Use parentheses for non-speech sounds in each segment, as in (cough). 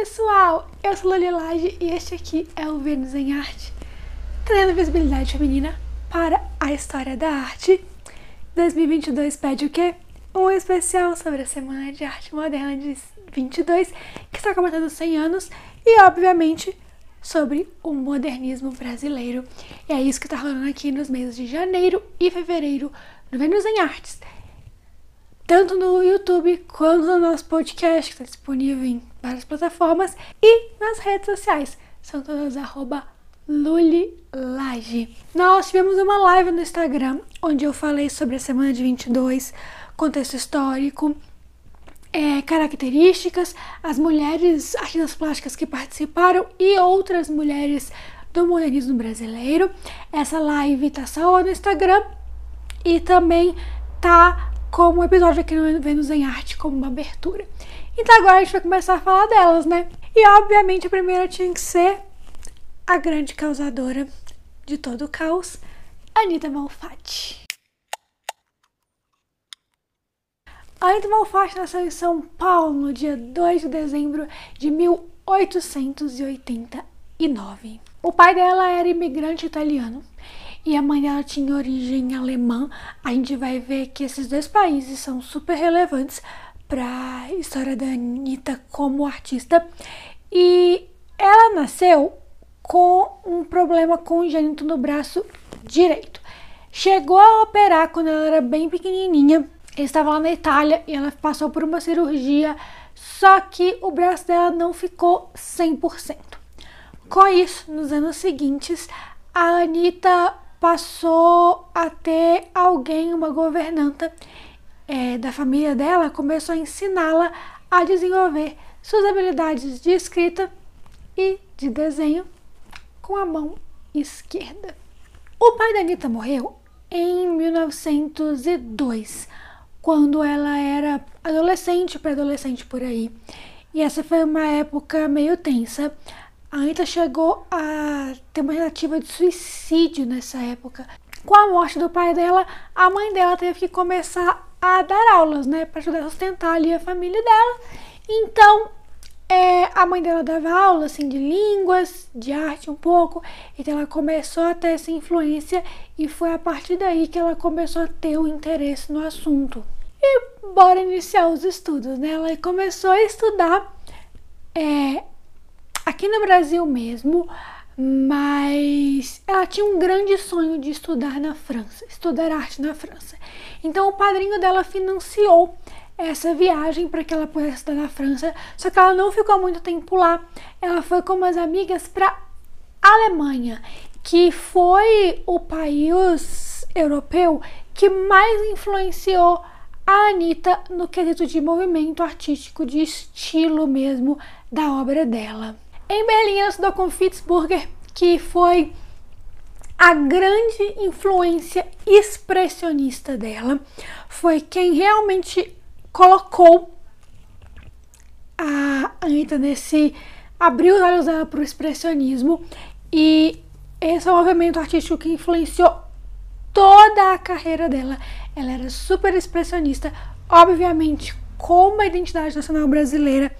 pessoal, eu sou Loli Lage e este aqui é o Vênus em Arte, trazendo visibilidade feminina para a história da arte. 2022 pede o quê? Um especial sobre a Semana de Arte Moderna de 22, que está completando 100 anos, e obviamente sobre o modernismo brasileiro. E é isso que está rolando aqui nos meses de janeiro e fevereiro no Vênus em Artes tanto no YouTube quanto no nosso podcast, que está disponível em várias plataformas, e nas redes sociais. São todas arroba Lulilage. Nós tivemos uma live no Instagram, onde eu falei sobre a semana de 22, contexto histórico, é, características, as mulheres artistas plásticas que participaram e outras mulheres do modernismo brasileiro. Essa live tá salva no Instagram e também tá como um episódio aqui no Vênus em Arte, como uma abertura. Então agora a gente vai começar a falar delas, né? E obviamente a primeira tinha que ser a grande causadora de todo o caos, Anita Malfatti. Anita Malfatti nasceu em São Paulo no dia 2 de dezembro de 1889. O pai dela era imigrante italiano e a mãe dela tinha origem alemã, a gente vai ver que esses dois países são super relevantes para a história da Anitta como artista. E ela nasceu com um problema congênito no braço direito. Chegou a operar quando ela era bem pequenininha. Estava lá na Itália e ela passou por uma cirurgia, só que o braço dela não ficou 100%. Com isso, nos anos seguintes, a Anitta passou a ter alguém, uma governanta é, da família dela, começou a ensiná-la a desenvolver suas habilidades de escrita e de desenho com a mão esquerda. O pai da Anitta morreu em 1902, quando ela era adolescente, pré-adolescente por aí. E essa foi uma época meio tensa. A Anitta chegou a ter uma tentativa de suicídio nessa época. Com a morte do pai dela, a mãe dela teve que começar a dar aulas, né, para ajudar a sustentar ali a família dela. Então, é, a mãe dela dava aula assim de línguas, de arte um pouco, então ela começou a ter essa influência e foi a partir daí que ela começou a ter o interesse no assunto. E bora iniciar os estudos, né? Ela começou a estudar é, aqui no Brasil mesmo, mas ela tinha um grande sonho de estudar na França, estudar arte na França. Então o padrinho dela financiou essa viagem para que ela pudesse estudar na França, só que ela não ficou muito tempo lá. Ela foi com umas amigas para Alemanha, que foi o país europeu que mais influenciou a Anitta no quesito de movimento artístico, de estilo mesmo da obra dela. Em Berlim, ela estudou com Fitzburger, que foi a grande influência expressionista dela. Foi quem realmente colocou a Anitta nesse. abriu os olhos dela para o expressionismo. E esse é um movimento artístico que influenciou toda a carreira dela. Ela era super expressionista, obviamente com uma identidade nacional brasileira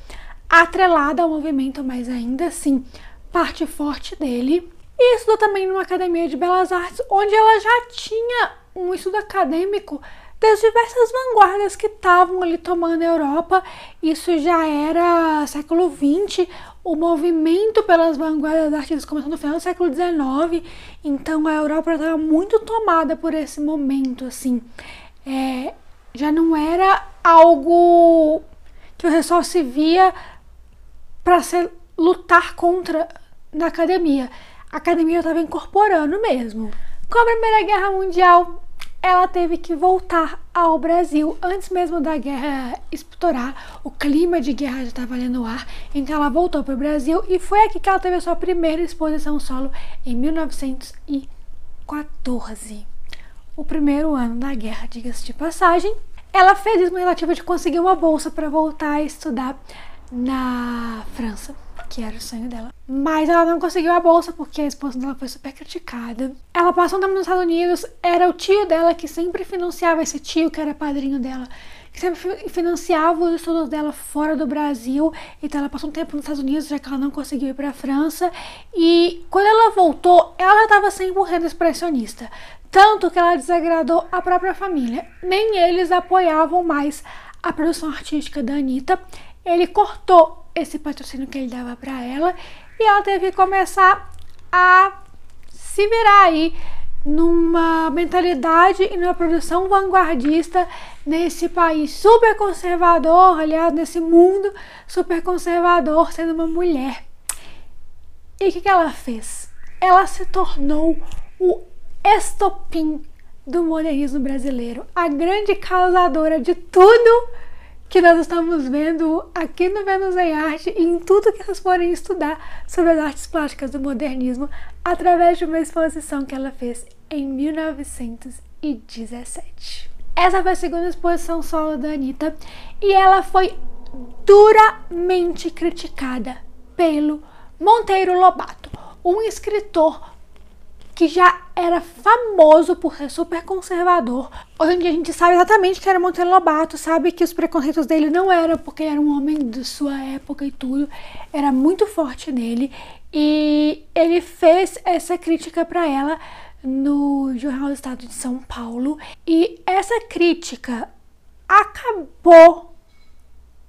atrelada ao movimento, mas ainda assim parte forte dele. E estudou também numa academia de belas artes, onde ela já tinha um estudo acadêmico das diversas vanguardas que estavam ali tomando a Europa. Isso já era século XX, o movimento pelas vanguardas artistas começou no final do século XIX, então a Europa estava muito tomada por esse momento, assim. É, já não era algo que você só se via para lutar contra na academia. A academia estava incorporando mesmo. Com a Primeira Guerra Mundial, ela teve que voltar ao Brasil antes mesmo da guerra estourar. O clima de guerra já estava ali no ar, então ela voltou para o Brasil e foi aqui que ela teve a sua primeira exposição solo em 1914. O primeiro ano da guerra, diga-se de passagem. Ela fez uma tentativa de conseguir uma bolsa para voltar a estudar na França, que era o sonho dela. Mas ela não conseguiu a bolsa porque a esposa dela foi super criticada. Ela passou um tempo nos Estados Unidos, era o tio dela que sempre financiava esse tio, que era padrinho dela, que sempre financiava os estudos dela fora do Brasil. Então ela passou um tempo nos Estados Unidos, já que ela não conseguiu ir para a França. E quando ela voltou, ela estava 100% expressionista. Tanto que ela desagradou a própria família. Nem eles apoiavam mais a produção artística da Anitta. Ele cortou esse patrocínio que ele dava para ela e ela teve que começar a se virar aí numa mentalidade e numa produção vanguardista nesse país super conservador, aliás, nesse mundo super conservador, sendo uma mulher. E o que, que ela fez? Ela se tornou o estopim do modernismo brasileiro, a grande causadora de tudo que nós estamos vendo aqui no Vênus em Arte e em tudo que vocês forem estudar sobre as artes plásticas do modernismo através de uma exposição que ela fez em 1917. Essa foi a segunda exposição solo da Anitta e ela foi duramente criticada pelo Monteiro Lobato, um escritor que já era famoso por ser super conservador. Hoje em dia a gente sabe exatamente que era Monteiro Lobato, sabe que os preconceitos dele não eram porque ele era um homem de sua época e tudo, era muito forte nele. E ele fez essa crítica para ela no Jornal do Estado de São Paulo. E essa crítica acabou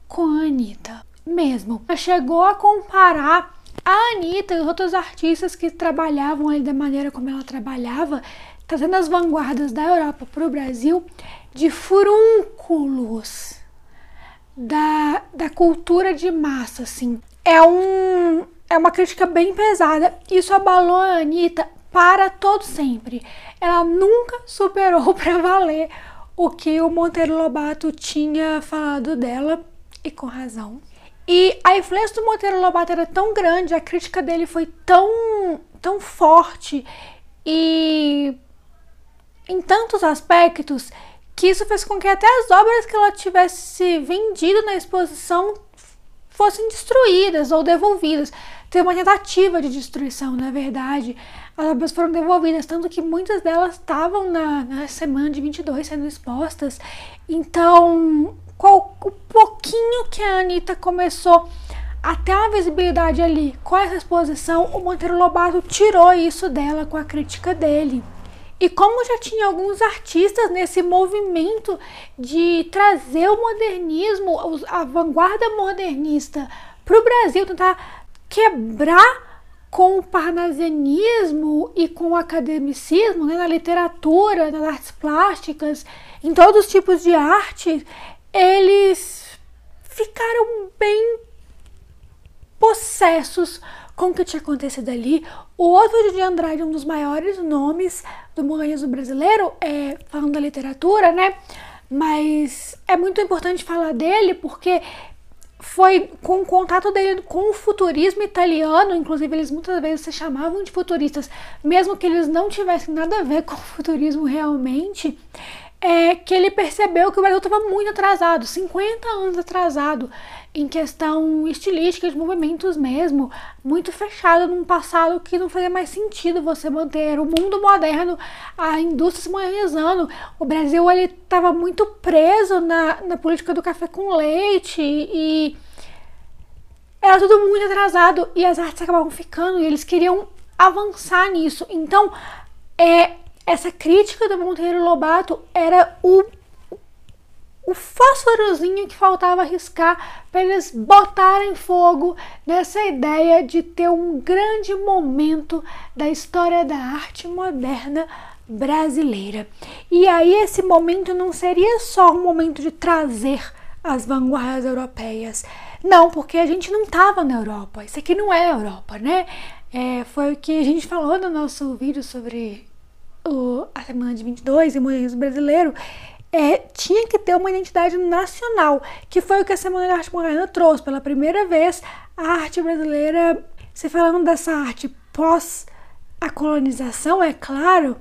com a Anitta mesmo. Ela chegou a comparar a Anitta e os outros artistas que trabalhavam ali da maneira como ela trabalhava, trazendo as vanguardas da Europa para o Brasil, de furúnculos da, da cultura de massa, assim. É, um, é uma crítica bem pesada. Isso abalou a Anitta para todo sempre. Ela nunca superou (laughs) para valer o que o Monteiro Lobato tinha falado dela, e com razão. E a influência do Monteiro Lobato era tão grande, a crítica dele foi tão, tão forte e em tantos aspectos que isso fez com que até as obras que ela tivesse vendido na exposição fossem destruídas ou devolvidas. Teve uma tentativa de destruição, na verdade. As obras foram devolvidas, tanto que muitas delas estavam na, na semana de 22 sendo expostas. Então, qual, o pouquinho que a Anitta começou a ter uma visibilidade ali com essa exposição, o Monteiro Lobato tirou isso dela com a crítica dele. E como já tinha alguns artistas nesse movimento de trazer o modernismo, a vanguarda modernista para o Brasil, tentar quebrar com o parnasianismo e com o academicismo né, na literatura, nas artes plásticas, em todos os tipos de arte, eles ficaram bem possessos com o que tinha acontecido ali. O Oswald de Andrade, um dos maiores nomes do modernismo brasileiro, é, falando da literatura, né? Mas é muito importante falar dele porque foi com o contato dele com o futurismo italiano, inclusive eles muitas vezes se chamavam de futuristas, mesmo que eles não tivessem nada a ver com o futurismo realmente é que ele percebeu que o Brasil estava muito atrasado, 50 anos atrasado, em questão estilística de movimentos mesmo, muito fechado num passado que não fazia mais sentido você manter o mundo moderno, a indústria se modernizando. O Brasil ele estava muito preso na, na política do café com leite e era tudo muito atrasado e as artes acabavam ficando e eles queriam avançar nisso. Então, é, essa crítica do Monteiro Lobato era o, o fósforozinho que faltava riscar para eles botarem fogo nessa ideia de ter um grande momento da história da arte moderna brasileira. E aí esse momento não seria só um momento de trazer as vanguardas europeias. Não, porque a gente não estava na Europa. Isso aqui não é Europa, né? É, foi o que a gente falou no nosso vídeo sobre o, a Semana de 22 e o brasileiro, é, tinha que ter uma identidade nacional, que foi o que a Semana de Arte Moderna trouxe. Pela primeira vez, a arte brasileira, se falando dessa arte pós a colonização, é claro,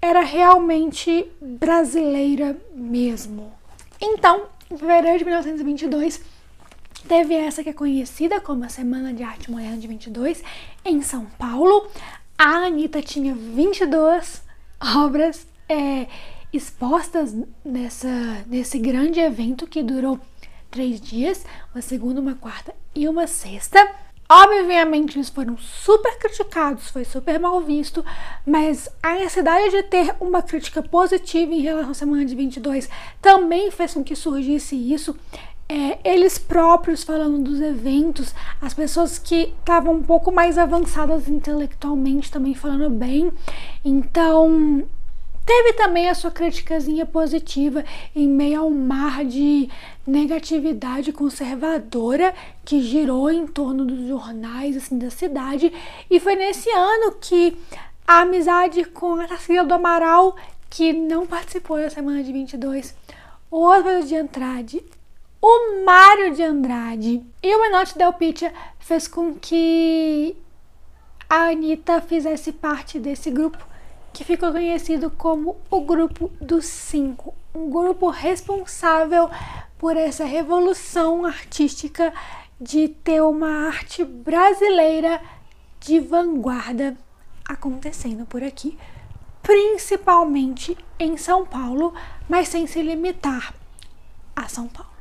era realmente brasileira mesmo. Então, em fevereiro de 1922, teve essa que é conhecida como a Semana de Arte Moderna de 22, em São Paulo. A Anitta tinha 22 obras é, expostas nessa, nesse grande evento que durou três dias, uma segunda, uma quarta e uma sexta. Obviamente, eles foram super criticados, foi super mal visto, mas a necessidade de ter uma crítica positiva em relação à semana de 22 também fez com que surgisse isso. É, eles próprios falando dos eventos, as pessoas que estavam um pouco mais avançadas intelectualmente também falando bem. Então, teve também a sua criticazinha positiva em meio ao mar de negatividade conservadora que girou em torno dos jornais assim, da cidade. E foi nesse ano que a amizade com a Tarsila do Amaral, que não participou da semana de 22, o Oswaldo de Andrade, o Mário de Andrade e o Menotti Del Pitia fez com que a Anitta fizesse parte desse grupo que ficou conhecido como o Grupo dos Cinco, um grupo responsável por essa revolução artística de ter uma arte brasileira de vanguarda acontecendo por aqui, principalmente em São Paulo, mas sem se limitar a São Paulo.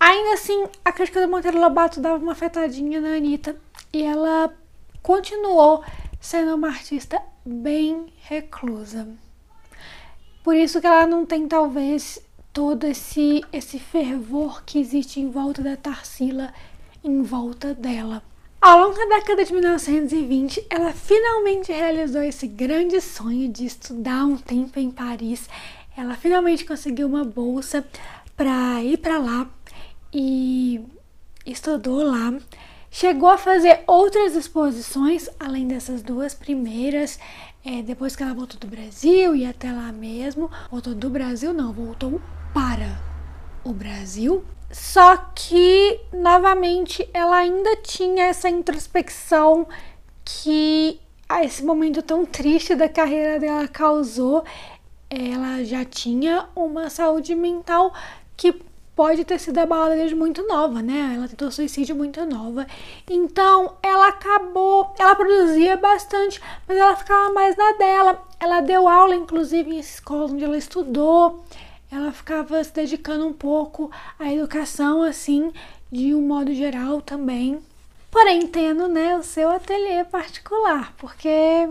Ainda assim, a crítica do Monteiro Lobato dava uma afetadinha na Anitta e ela continuou sendo uma artista bem reclusa. Por isso que ela não tem talvez todo esse esse fervor que existe em volta da Tarsila, em volta dela. Ao longo da década de 1920, ela finalmente realizou esse grande sonho de estudar um tempo em Paris. Ela finalmente conseguiu uma bolsa para ir para lá e estudou lá. Chegou a fazer outras exposições, além dessas duas primeiras, é, depois que ela voltou do Brasil e até lá mesmo. Voltou do Brasil, não, voltou para o Brasil. Só que, novamente, ela ainda tinha essa introspecção que a esse momento tão triste da carreira dela causou. Ela já tinha uma saúde mental que pode ter sido abalada desde muito nova, né? Ela tentou suicídio muito nova. Então, ela acabou, ela produzia bastante, mas ela ficava mais na dela. Ela deu aula, inclusive, em escolas onde ela estudou. Ela ficava se dedicando um pouco à educação, assim, de um modo geral também. Porém, tendo, né, o seu ateliê particular, porque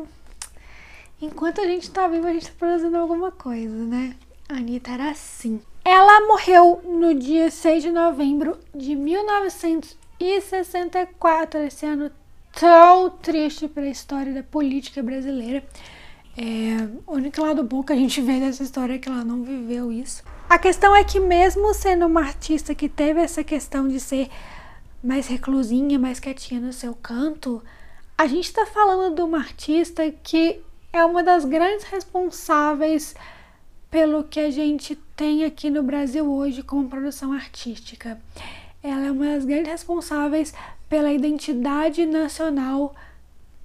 enquanto a gente tá vivo, a gente tá produzindo alguma coisa, né? A Anitta era assim. Ela morreu no dia 6 de novembro de 1964, esse ano tão triste para a história da política brasileira. É, o único lado bom que a gente vê dessa história é que ela não viveu isso. A questão é que, mesmo sendo uma artista que teve essa questão de ser mais reclusinha, mais quietinha no seu canto, a gente está falando de uma artista que é uma das grandes responsáveis pelo que a gente tem aqui no Brasil hoje como produção artística. Ela é uma das grandes responsáveis pela identidade nacional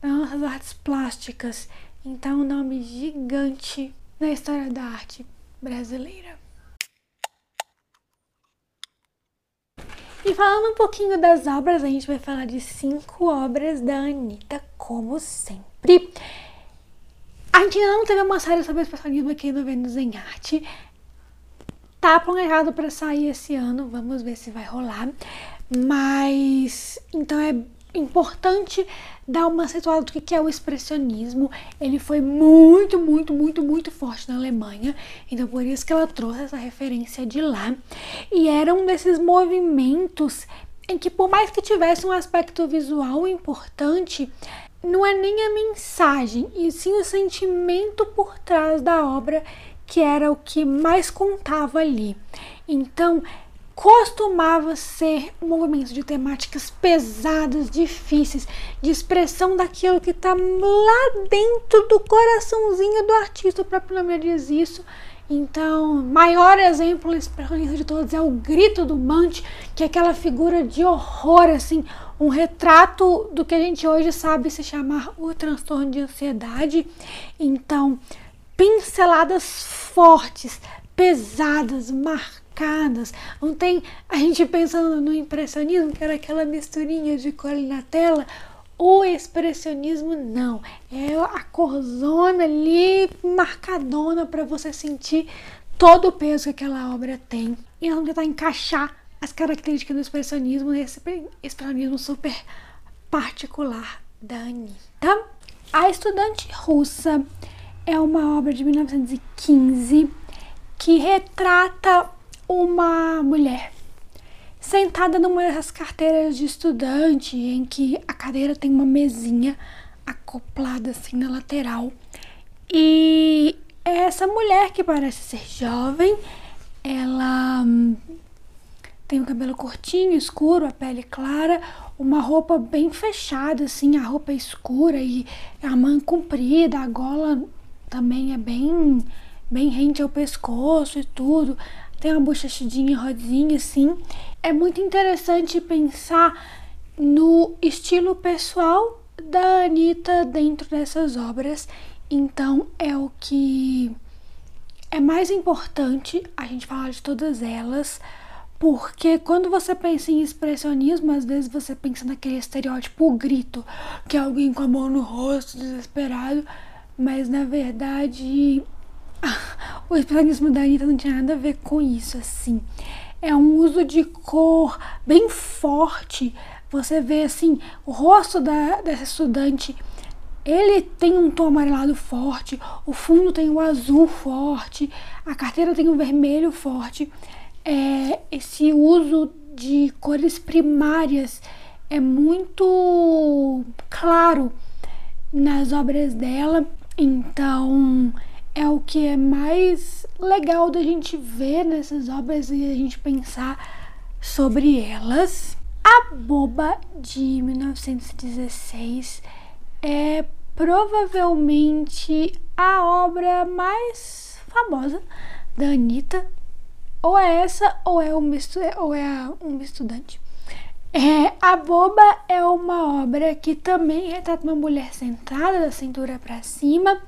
das artes plásticas. Então, um nome gigante na história da arte brasileira. E falando um pouquinho das obras, a gente vai falar de cinco obras da Anitta, como sempre. A gente ainda não teve uma série sobre expressionismo aqui no Vênus em Arte. Tá planejado para sair esse ano, vamos ver se vai rolar. Mas então é importante dar uma situada do que é o expressionismo. Ele foi muito, muito, muito, muito forte na Alemanha, então por isso que ela trouxe essa referência de lá. E era um desses movimentos em que, por mais que tivesse um aspecto visual importante, não é nem a mensagem, e sim o sentimento por trás da obra que era o que mais contava ali. Então, costumava ser um movimento de temáticas pesadas, difíceis, de expressão daquilo que está lá dentro do coraçãozinho do artista, o próprio nome diz isso. Então, maior exemplo expressionista de todos é o Grito do Mante, que é aquela figura de horror, assim, um retrato do que a gente hoje sabe se chamar o transtorno de ansiedade. Então, pinceladas fortes, pesadas, marcadas. Não tem a gente pensando no impressionismo, que era aquela misturinha de cor na tela. O expressionismo não, é a corzona ali marcadona para você sentir todo o peso que aquela obra tem e vamos tentar encaixar as características do expressionismo nesse expressionismo super particular da Anitta. A Estudante Russa é uma obra de 1915 que retrata uma mulher sentada numa dessas carteiras de estudante em que a cadeira tem uma mesinha acoplada assim na lateral. E essa mulher que parece ser jovem, ela tem o cabelo curtinho, escuro, a pele clara, uma roupa bem fechada, assim, a roupa é escura e a mão comprida, a gola também é bem, bem rente ao pescoço e tudo. Tem uma bochechadinha rodinha, assim. É muito interessante pensar no estilo pessoal da Anitta dentro dessas obras. Então é o que é mais importante a gente falar de todas elas porque quando você pensa em expressionismo, às vezes você pensa naquele estereótipo grito, que é alguém com a mão no rosto, desesperado, mas na verdade (laughs) o expressionismo da Anitta não tinha nada a ver com isso, assim. É um uso de cor bem forte. Você vê assim, o rosto da, dessa estudante, ele tem um tom amarelado forte, o fundo tem o azul forte, a carteira tem o vermelho forte é, esse uso de cores primárias é muito claro nas obras dela, então é o que é mais legal da gente ver nessas obras e a gente pensar sobre elas. A Boba de 1916 é provavelmente a obra mais famosa da Anitta, ou é essa ou é uma, ou é um estudante. É, a Boba é uma obra que também retrata uma mulher sentada da cintura para cima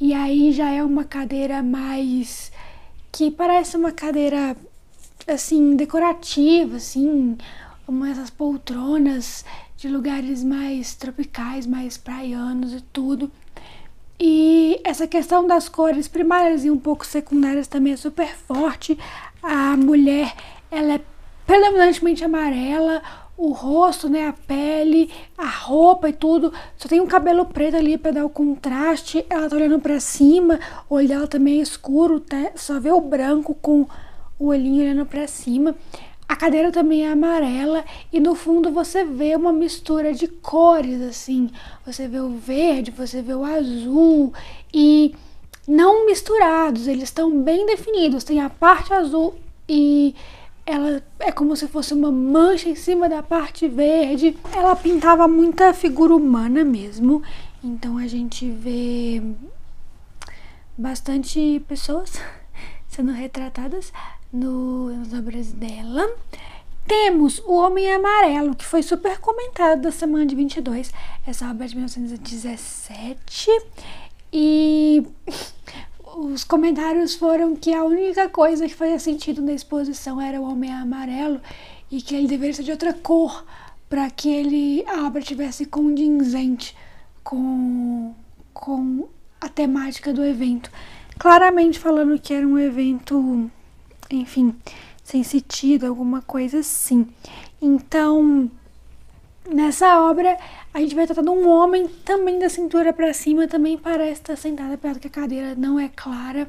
e aí já é uma cadeira mais que parece uma cadeira assim decorativa, assim, uma dessas poltronas de lugares mais tropicais, mais praianos e tudo. E essa questão das cores primárias e um pouco secundárias também é super forte. A mulher, ela é predominantemente amarela, o rosto, né, a pele, a roupa e tudo. Só tem um cabelo preto ali para dar o contraste. Ela tá olhando para cima, o olho dela também é escuro, tá? só vê o branco com o olhinho olhando para cima. A cadeira também é amarela e no fundo você vê uma mistura de cores assim. Você vê o verde, você vê o azul e não misturados, eles estão bem definidos. Tem a parte azul e ela é como se fosse uma mancha em cima da parte verde. Ela pintava muita figura humana mesmo. Então a gente vê bastante pessoas (laughs) sendo retratadas no, nas obras dela. Temos O Homem Amarelo, que foi super comentado da semana de 22, essa obra de 1917. E os comentários foram que a única coisa que fazia sentido na exposição era o Homem Amarelo e que ele deveria ser de outra cor para que ele, a obra tivesse condizente com, com a temática do evento. Claramente falando que era um evento enfim, sem sentido, alguma coisa assim. Então, nessa obra, a gente vai tratando um homem também da cintura para cima, também parece estar sentado, apesar que a cadeira não é clara.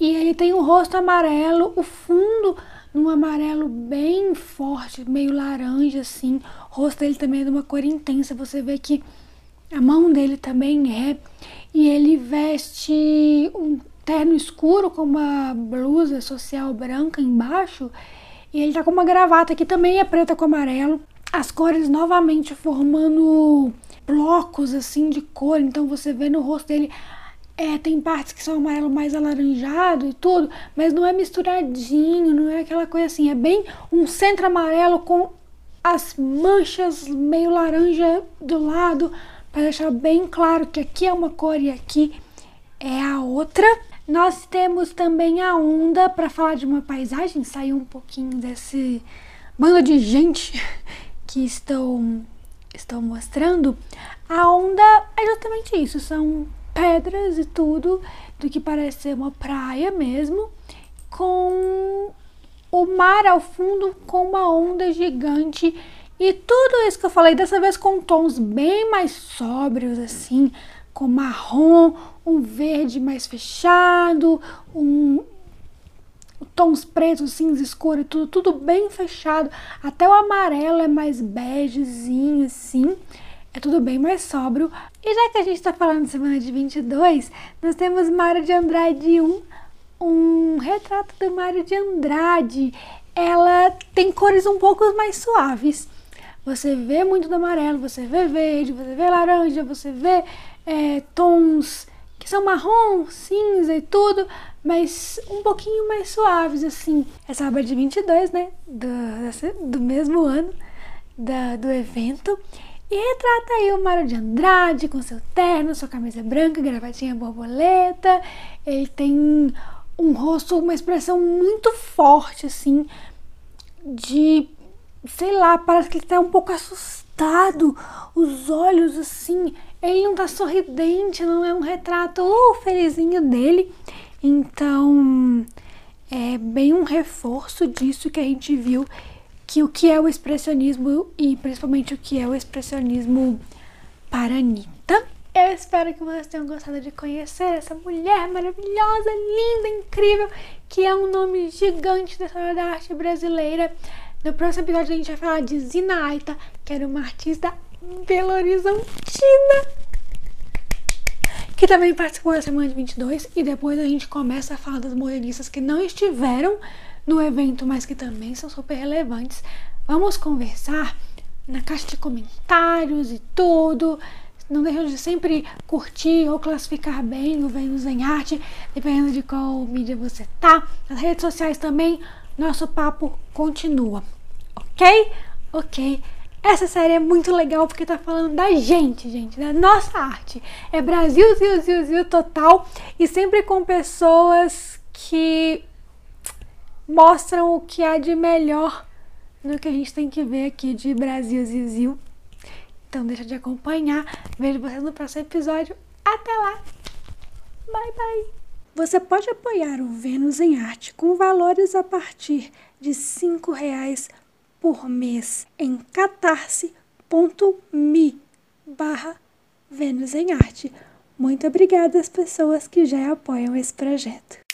E ele tem o rosto amarelo, o fundo num amarelo bem forte, meio laranja assim. O rosto dele também é de uma cor intensa, você vê que a mão dele também é. E ele veste um terno escuro com uma blusa social branca embaixo. E ele tá com uma gravata que também é preta com amarelo. As cores novamente formando blocos assim de cor. Então você vê no rosto dele é, tem partes que são amarelo mais alaranjado e tudo, mas não é misturadinho, não é aquela coisa assim, é bem um centro amarelo com as manchas meio laranja do lado, para deixar bem claro que aqui é uma cor e aqui é a outra. Nós temos também a onda para falar de uma paisagem, sair um pouquinho desse bando de gente que estão, estão mostrando. A onda é justamente isso, são pedras e tudo, do que parece ser uma praia mesmo. com o mar ao fundo com uma onda gigante e tudo isso que eu falei dessa vez com tons bem mais sóbrios assim, com marrom, um verde mais fechado, um tons pretos, cinza escuro, tudo, tudo bem fechado. Até o amarelo é mais begezinho assim. É tudo bem mais sóbrio. E já que a gente tá falando de semana de 22, nós temos Mário de Andrade 1, um retrato do Mário de Andrade. Ela tem cores um pouco mais suaves. Você vê muito do amarelo, você vê verde, você vê laranja, você vê é, tons são marrom, cinza e tudo, mas um pouquinho mais suaves, assim. Essa obra de 22, né? Do, do mesmo ano da, do evento. E retrata aí o Mário de Andrade com seu terno, sua camisa branca, gravatinha borboleta. Ele tem um rosto, uma expressão muito forte, assim, de sei lá, parece que ele tá um pouco assustado. Os olhos, assim, ele não tá sorridente, não é um retrato uh, felizinho dele. Então, é bem um reforço disso que a gente viu que o que é o expressionismo e principalmente o que é o expressionismo para Anitta. Eu espero que vocês tenham gostado de conhecer essa mulher maravilhosa, linda, incrível, que é um nome gigante da história da arte brasileira. No próximo episódio a gente vai falar de Zina Aita, que era uma artista belo horizontina, que também participou da Semana de 22. E depois a gente começa a falar das modernistas que não estiveram no evento, mas que também são super relevantes. Vamos conversar na caixa de comentários e tudo. Não deixa de sempre curtir ou classificar bem o Vênus em Arte, dependendo de qual mídia você tá. Nas redes sociais também nosso papo continua, ok? Ok. Essa série é muito legal porque tá falando da gente, gente, da nossa arte. É Brasil, Zil, Zil, Zil total e sempre com pessoas que mostram o que há de melhor no que a gente tem que ver aqui de Brasil, Zil, Zil. Então deixa de acompanhar. Vejo vocês no próximo episódio. Até lá. Bye, bye. Você pode apoiar o Vênus em Arte com valores a partir de R$ reais por mês em catarse.me barra Vênus em Arte. Muito obrigada às pessoas que já apoiam esse projeto.